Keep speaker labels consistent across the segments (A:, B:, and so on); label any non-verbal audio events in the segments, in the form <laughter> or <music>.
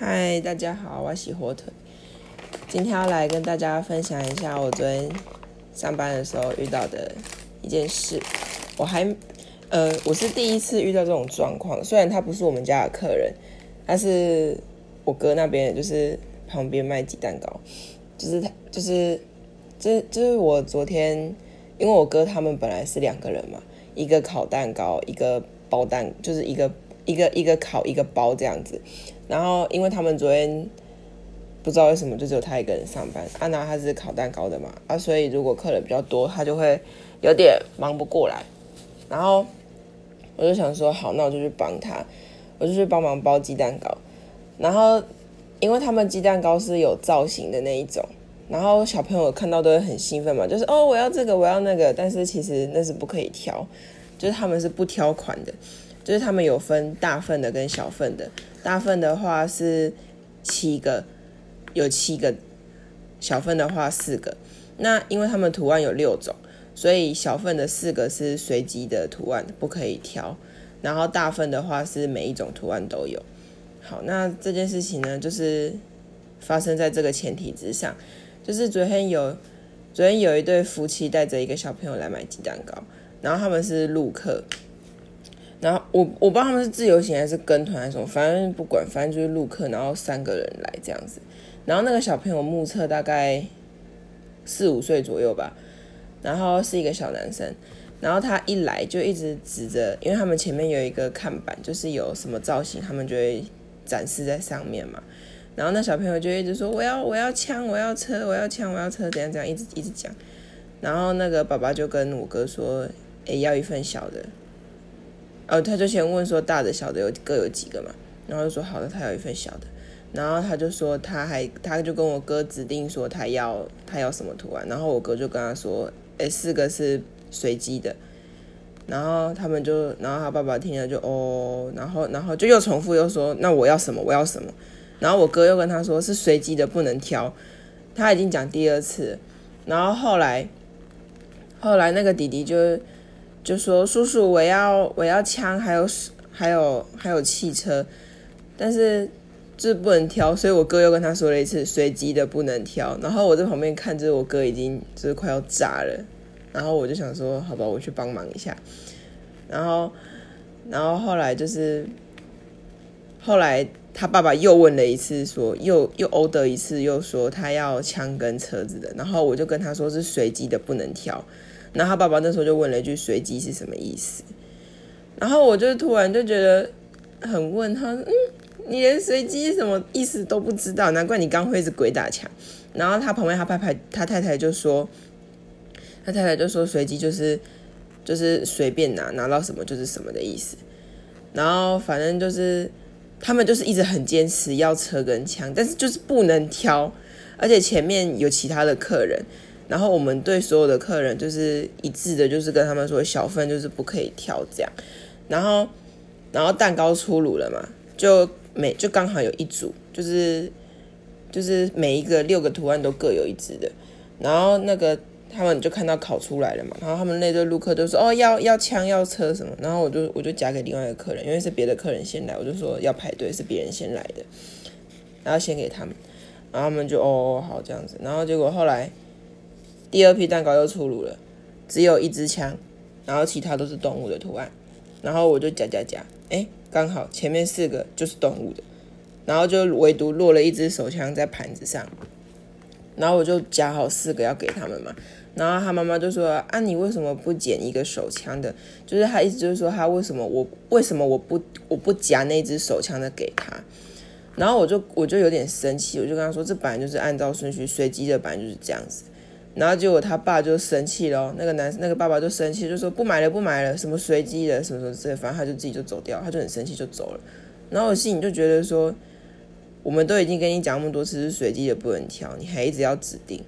A: 嗨，大家好，我是火腿。今天要来跟大家分享一下我昨天上班的时候遇到的一件事。我还呃，我是第一次遇到这种状况。虽然他不是我们家的客人，他是我哥那边，就是旁边卖鸡蛋糕，就是他就是这就是我昨天，因为我哥他们本来是两个人嘛，一个烤蛋糕，一个包蛋，就是一个一个一个烤一个包这样子。然后因为他们昨天不知道为什么就只有他一个人上班，安娜她是烤蛋糕的嘛，啊，所以如果客人比较多，他就会有点忙不过来。然后我就想说，好，那我就去帮他，我就去帮忙包鸡蛋糕。然后因为他们鸡蛋糕是有造型的那一种，然后小朋友看到都会很兴奋嘛，就是哦，我要这个，我要那个。但是其实那是不可以挑，就是他们是不挑款的。就是他们有分大份的跟小份的，大份的话是七个，有七个，小份的话四个。那因为他们图案有六种，所以小份的四个是随机的图案，不可以挑。然后大份的话是每一种图案都有。好，那这件事情呢，就是发生在这个前提之上，就是昨天有昨天有一对夫妻带着一个小朋友来买鸡蛋糕，然后他们是陆客。然后我我不知道他们是自由行还是跟团还是什么，反正不管，反正就是陆客，然后三个人来这样子。然后那个小朋友目测大概四五岁左右吧，然后是一个小男生。然后他一来就一直指着，因为他们前面有一个看板，就是有什么造型，他们就会展示在上面嘛。然后那小朋友就一直说：“我要我要枪，我要车，我要枪，我要车，怎样怎样，一直一直讲。”然后那个爸爸就跟我哥说：“诶，要一份小的。”哦，他就先问说大的、小的有各有几个嘛，然后就说好的，他有一份小的，然后他就说他还他就跟我哥指定说他要他要什么图案，然后我哥就跟他说，哎，四个是随机的，然后他们就，然后他爸爸听了就哦，然后然后就又重复又说那我要什么我要什么，然后我哥又跟他说是随机的不能挑，他已经讲第二次，然后后来后来那个弟弟就。就说叔叔，我要我要枪，还有还有还有汽车，但是就是不能挑，所以我哥又跟他说了一次随机的不能挑。然后我在旁边看着我哥已经就是快要炸了，然后我就想说好吧，我去帮忙一下。然后然后后来就是后来他爸爸又问了一次，说又又欧德一次，又说他要枪跟车子的。然后我就跟他说是随机的不能挑。然后他爸爸那时候就问了一句“随机是什么意思”，然后我就突然就觉得很问他，嗯，你连随机什么意思都不知道，难怪你刚会是鬼打墙。然后他旁边他拍拍他太太就说，他太太就说随机就是就是随便拿拿到什么就是什么的意思。然后反正就是他们就是一直很坚持要车跟枪，但是就是不能挑，而且前面有其他的客人。然后我们对所有的客人就是一致的，就是跟他们说小份就是不可以挑这样。然后，然后蛋糕出炉了嘛，就每就刚好有一组，就是就是每一个六个图案都各有一只的。然后那个他们就看到烤出来了嘛，然后他们那对陆客都说哦要要枪要车什么。然后我就我就夹给另外一个客人，因为是别的客人先来，我就说要排队是别人先来的，然后先给他们，然后他们就哦哦好这样子。然后结果后来。第二批蛋糕又出炉了，只有一支枪，然后其他都是动物的图案，然后我就夹夹夹，哎，刚好前面四个就是动物的，然后就唯独落了一支手枪在盘子上，然后我就夹好四个要给他们嘛，然后他妈妈就说啊，你为什么不捡一个手枪的？就是他意思就是说他为什么我为什么我不我不夹那支手枪的给他？然后我就我就有点生气，我就跟他说这本来就是按照顺序随机的，本来就是这样子。然后结果他爸就生气了，那个男那个爸爸就生气，就说不买了不买了，什么随机的什么什么之类，反正他就自己就走掉，他就很生气就走了。然后我心里就觉得说，我们都已经跟你讲那么多次是随机的不能挑，你还一直要指定，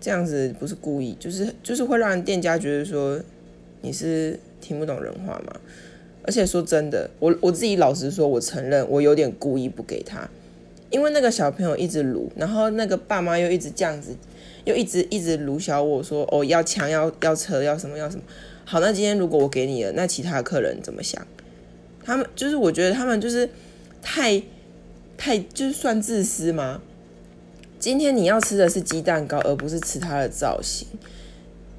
A: 这样子不是故意，就是就是会让店家觉得说你是听不懂人话嘛。而且说真的，我我自己老实说，我承认我有点故意不给他，因为那个小朋友一直撸，然后那个爸妈又一直这样子。又一直一直卢小我说哦要枪要要车要什么要什么好那今天如果我给你了那其他客人怎么想？他们就是我觉得他们就是太太就是算自私吗？今天你要吃的是鸡蛋糕，而不是吃它的造型。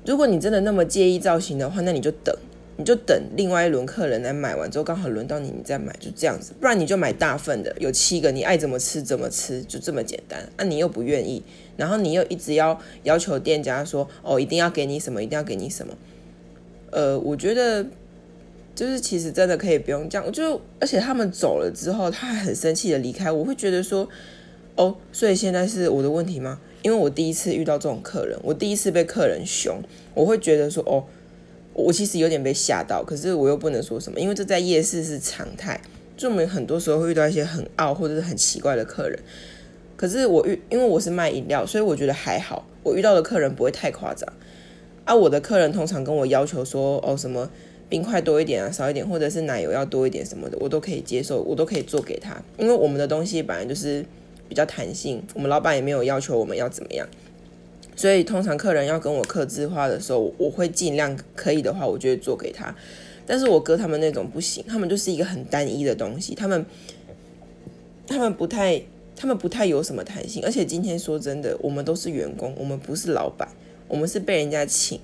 A: 如果你真的那么介意造型的话，那你就等，你就等另外一轮客人来买完之后，刚好轮到你，你再买，就这样子。不然你就买大份的，有七个，你爱怎么吃怎么吃，就这么简单。那你又不愿意，然后你又一直要要求店家说，哦，一定要给你什么，一定要给你什么。呃，我觉得就是其实真的可以不用这样，就而且他们走了之后，他还很生气的离开，我会觉得说。哦，所以现在是我的问题吗？因为我第一次遇到这种客人，我第一次被客人凶，我会觉得说，哦，我其实有点被吓到，可是我又不能说什么，因为这在夜市是常态，就我们很多时候会遇到一些很傲或者是很奇怪的客人。可是我遇，因为我是卖饮料，所以我觉得还好，我遇到的客人不会太夸张。啊，我的客人通常跟我要求说，哦，什么冰块多一点啊，少一点，或者是奶油要多一点什么的，我都可以接受，我都可以做给他，因为我们的东西本来就是。比较弹性，我们老板也没有要求我们要怎么样，所以通常客人要跟我刻字化的时候，我会尽量可以的话，我就会做给他。但是我哥他们那种不行，他们就是一个很单一的东西，他们他们不太他们不太有什么弹性。而且今天说真的，我们都是员工，我们不是老板，我们是被人家请，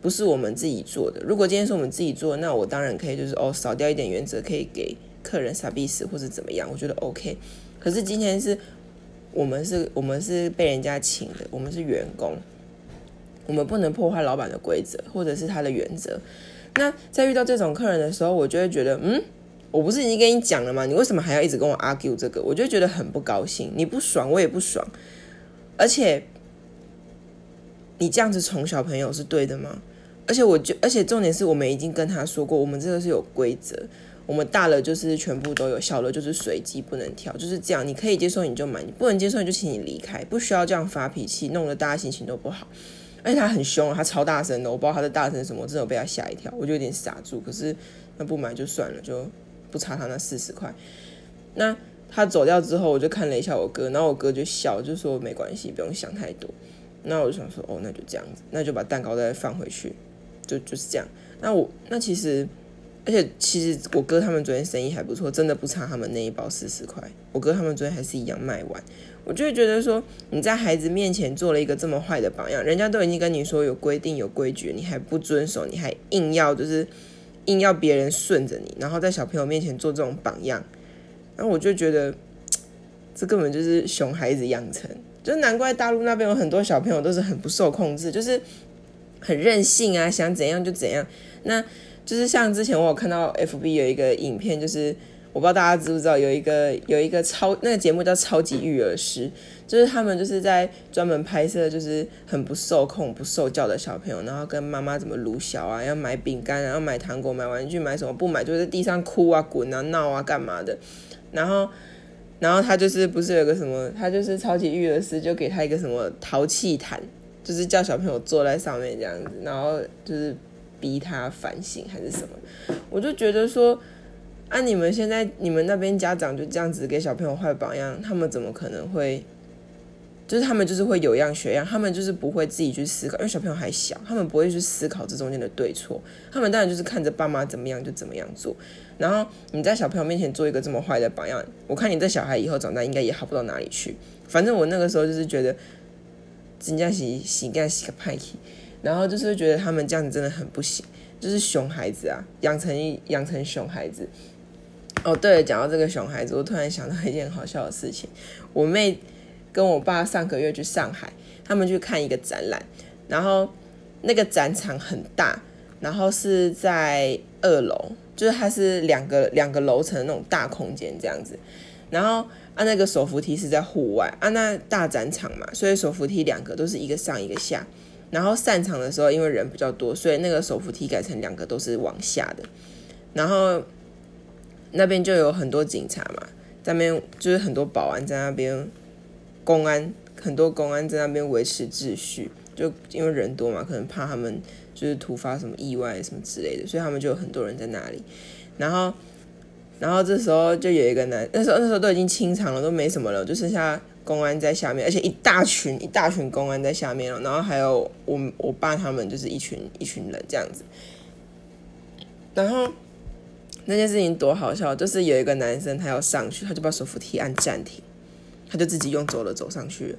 A: 不是我们自己做的。如果今天是我们自己做，那我当然可以就是哦少掉一点原则，可以给客人傻逼死或者怎么样，我觉得 OK。可是今天是。我们是，我们是被人家请的，我们是员工，我们不能破坏老板的规则或者是他的原则。那在遇到这种客人的时候，我就会觉得，嗯，我不是已经跟你讲了吗？你为什么还要一直跟我 argue 这个？我就觉得很不高兴。你不爽，我也不爽。而且，你这样子宠小朋友是对的吗？而且，我就，而且重点是我们已经跟他说过，我们这个是有规则。我们大了就是全部都有，小了就是随机不能挑，就是这样。你可以接受你就买，你不能接受你就请你离开，不需要这样发脾气，弄得大家心情都不好。而且他很凶，他超大声的，我不知道他在大声什么，真的被他吓一跳，我就有点傻住。可是那不买就算了，就不差他那四十块。那他走掉之后，我就看了一下我哥，然后我哥就笑，就说没关系，不用想太多。那我就想说，哦，那就这样子，那就把蛋糕再放回去，就就是这样。那我那其实。而且其实我哥他们昨天生意还不错，真的不差他们那一包四十块。我哥他们昨天还是一样卖完，我就会觉得说你在孩子面前做了一个这么坏的榜样，人家都已经跟你说有规定有规矩，你还不遵守，你还硬要就是硬要别人顺着你，然后在小朋友面前做这种榜样，然后我就觉得 <tsk> 这根本就是熊孩子养成，就难怪大陆那边有很多小朋友都是很不受控制，就是很任性啊，想怎样就怎样。那就是像之前我有看到 F B 有一个影片，就是我不知道大家知不知道，有一个有一个超那个节目叫《超级育儿师》，就是他们就是在专门拍摄就是很不受控、不受教的小朋友，然后跟妈妈怎么撸小啊，要买饼干，然后买糖果、买玩具、买什么不买就在地上哭啊、滚啊、闹啊、干嘛的。然后，然后他就是不是有个什么，他就是超级育儿师，就给他一个什么淘气毯，就是叫小朋友坐在上面这样子，然后就是。逼他反省还是什么？我就觉得说，啊，你们现在你们那边家长就这样子给小朋友坏榜样，他们怎么可能会？就是他们就是会有样学样，他们就是不会自己去思考，因为小朋友还小，他们不会去思考这中间的对错。他们当然就是看着爸妈怎么样就怎么样做。然后你在小朋友面前做一个这么坏的榜样，我看你这小孩以后长大应该也好不到哪里去。反正我那个时候就是觉得，人家洗洗干洗个派气。然后就是觉得他们这样子真的很不行，就是熊孩子啊，养成养成熊孩子。哦，对了，讲到这个熊孩子，我突然想到一件好笑的事情。我妹跟我爸上个月去上海，他们去看一个展览，然后那个展场很大，然后是在二楼，就是它是两个两个楼层的那种大空间这样子。然后啊，那个手扶梯是在户外啊，那大展场嘛，所以手扶梯两个都是一个上一个下。然后散场的时候，因为人比较多，所以那个手扶梯改成两个都是往下的。然后那边就有很多警察嘛，在那边就是很多保安在那边，公安很多公安在那边维持秩序。就因为人多嘛，可能怕他们就是突发什么意外什么之类的，所以他们就有很多人在那里。然后，然后这时候就有一个男，那时候那时候都已经清场了，都没什么了，就剩下。公安在下面，而且一大群一大群公安在下面然后还有我我爸他们就是一群一群人这样子，然后那件事情多好笑，就是有一个男生他要上去，他就把手扶梯按暂停，他就自己用走了走上去了，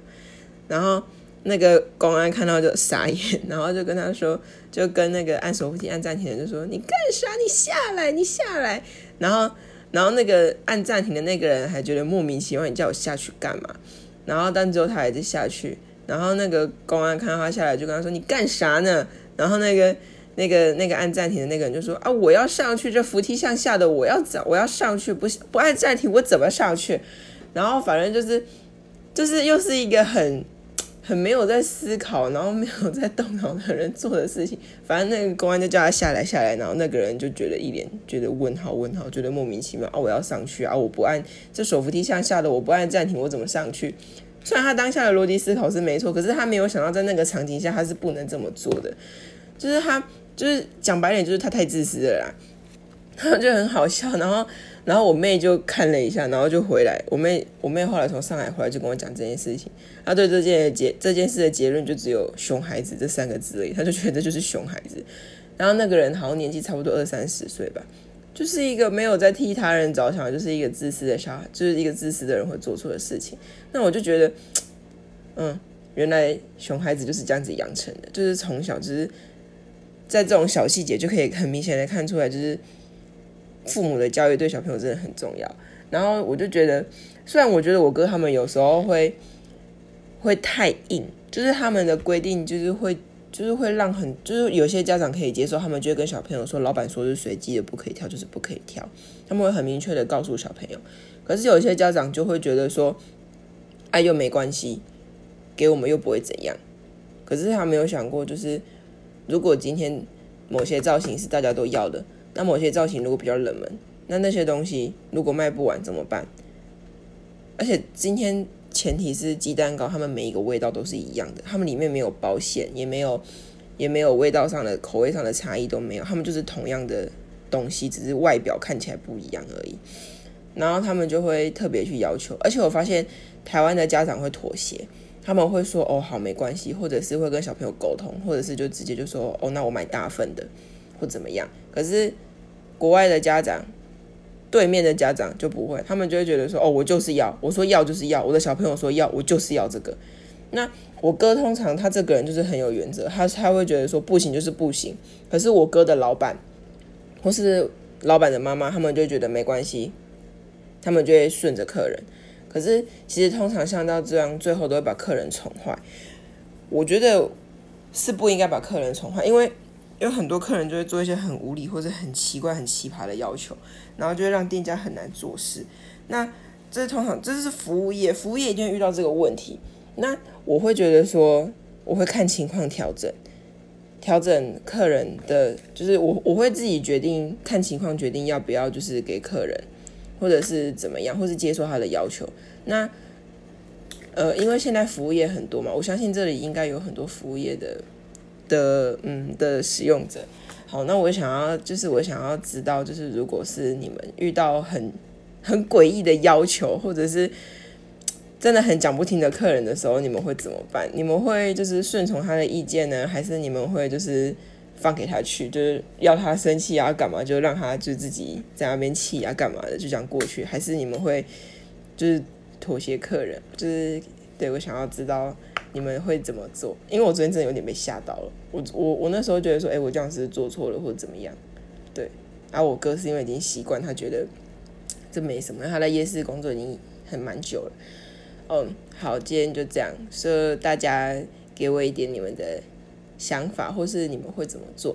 A: 然后那个公安看到就傻眼，<laughs> 然后就跟他说，就跟那个按手扶梯按暂停的就说：“你干啥？你下来，你下来。”然后，然后那个按暂停的那个人还觉得莫名其妙，你叫我下去干嘛？然后，但之后他还是下去，然后那个公安看到他下来，就跟他说：“你干啥呢？”然后那个。那个那个按暂停的那个人就说啊，我要上去，这扶梯向下的，我要走，我要上去，不不按暂停，我怎么上去？然后反正就是就是又是一个很很没有在思考，然后没有在动脑的人做的事情。反正那个公安就叫他下来下来，然后那个人就觉得一脸觉得问号问号，觉得莫名其妙啊，我要上去啊，我不按这手扶梯向下的，我不按暂停，我怎么上去？虽然他当下的逻辑思考是没错，可是他没有想到在那个场景下他是不能这么做的，就是他。就是讲白点，就是他太自私了啦，然 <laughs> 后就很好笑。然后，然后我妹就看了一下，然后就回来。我妹，我妹后来从上海回来就跟我讲这件事情。她对这件结这件事的结论就只有“熊孩子”这三个字而已。她就觉得就是熊孩子。然后那个人好像年纪差不多二三十岁吧，就是一个没有在替他人着想，就是一个自私的小孩，就是一个自私的人会做出的事情。那我就觉得，嗯，原来熊孩子就是这样子养成的，就是从小就是。在这种小细节就可以很明显的看出来，就是父母的教育对小朋友真的很重要。然后我就觉得，虽然我觉得我哥他们有时候会会太硬，就是他们的规定就是会就是会让很就是有些家长可以接受，他们就会跟小朋友说，老板说是随机的不可以跳，就是不可以跳。他们会很明确的告诉小朋友。可是有些家长就会觉得说，哎又没关系，给我们又不会怎样。可是他没有想过就是。如果今天某些造型是大家都要的，那某些造型如果比较冷门，那那些东西如果卖不完怎么办？而且今天前提是鸡蛋糕，它们每一个味道都是一样的，它们里面没有包馅，也没有也没有味道上的口味上的差异都没有，它们就是同样的东西，只是外表看起来不一样而已。然后他们就会特别去要求，而且我发现台湾的家长会妥协。他们会说哦好没关系，或者是会跟小朋友沟通，或者是就直接就说哦那我买大份的或怎么样。可是国外的家长，对面的家长就不会，他们就会觉得说哦我就是要，我说要就是要，我的小朋友说要，我就是要这个。那我哥通常他这个人就是很有原则，他他会觉得说不行就是不行。可是我哥的老板或是老板的妈妈，他们就觉得没关系，他们就会顺着客人。可是，其实通常像到这样，最后都会把客人宠坏。我觉得是不应该把客人宠坏，因为有很多客人就会做一些很无理或者很奇怪、很奇葩的要求，然后就会让店家很难做事。那这通常，这是服务业，服务业一定会遇到这个问题。那我会觉得说，我会看情况调整，调整客人的，就是我我会自己决定，看情况决定要不要就是给客人。或者是怎么样，或是接受他的要求。那，呃，因为现在服务业很多嘛，我相信这里应该有很多服务业的的嗯的使用者。好，那我想要就是我想要知道，就是如果是你们遇到很很诡异的要求，或者是真的很讲不听的客人的时候，你们会怎么办？你们会就是顺从他的意见呢，还是你们会就是？放给他去，就是要他生气啊，干嘛就让他就自己在那边气啊，干嘛的，就这样过去。还是你们会就是妥协客人？就是对我想要知道你们会怎么做，因为我昨天真的有点被吓到了。我我我那时候觉得说，哎，我这样是做错了或者怎么样？对，然后我哥是因为已经习惯，他觉得这没什么。他在夜市工作已经很蛮久了。嗯，好，今天就这样，说大家给我一点你们的。想法，或是你们会怎么做？